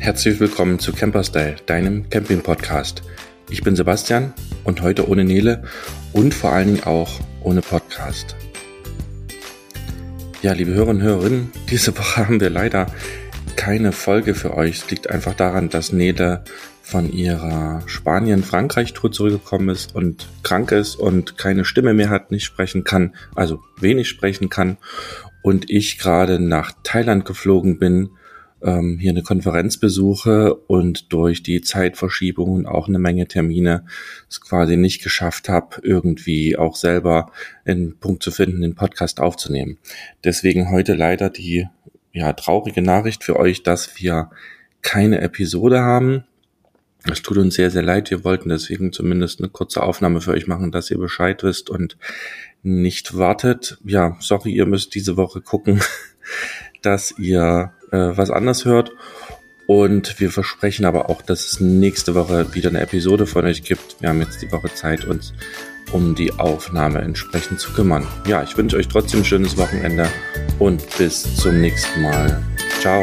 Herzlich willkommen zu Camperstyle, deinem Camping-Podcast. Ich bin Sebastian und heute ohne Nele und vor allen Dingen auch ohne Podcast. Ja, liebe Hörer und Hörerinnen, diese Woche haben wir leider keine Folge für euch. Es liegt einfach daran, dass Nele von ihrer Spanien-Frankreich-Tour zurückgekommen ist und krank ist und keine Stimme mehr hat, nicht sprechen kann, also wenig sprechen kann und ich gerade nach Thailand geflogen bin ähm, hier eine Konferenz besuche und durch die Zeitverschiebung und auch eine Menge Termine es quasi nicht geschafft habe, irgendwie auch selber einen Punkt zu finden, den Podcast aufzunehmen. Deswegen heute leider die ja, traurige Nachricht für euch, dass wir keine Episode haben. Es tut uns sehr, sehr leid. Wir wollten deswegen zumindest eine kurze Aufnahme für euch machen, dass ihr Bescheid wisst und nicht wartet. Ja, sorry, ihr müsst diese Woche gucken, dass ihr äh, was anders hört. Und wir versprechen aber auch, dass es nächste Woche wieder eine Episode von euch gibt. Wir haben jetzt die Woche Zeit, uns um die Aufnahme entsprechend zu kümmern. Ja, ich wünsche euch trotzdem ein schönes Wochenende und bis zum nächsten Mal. Ciao.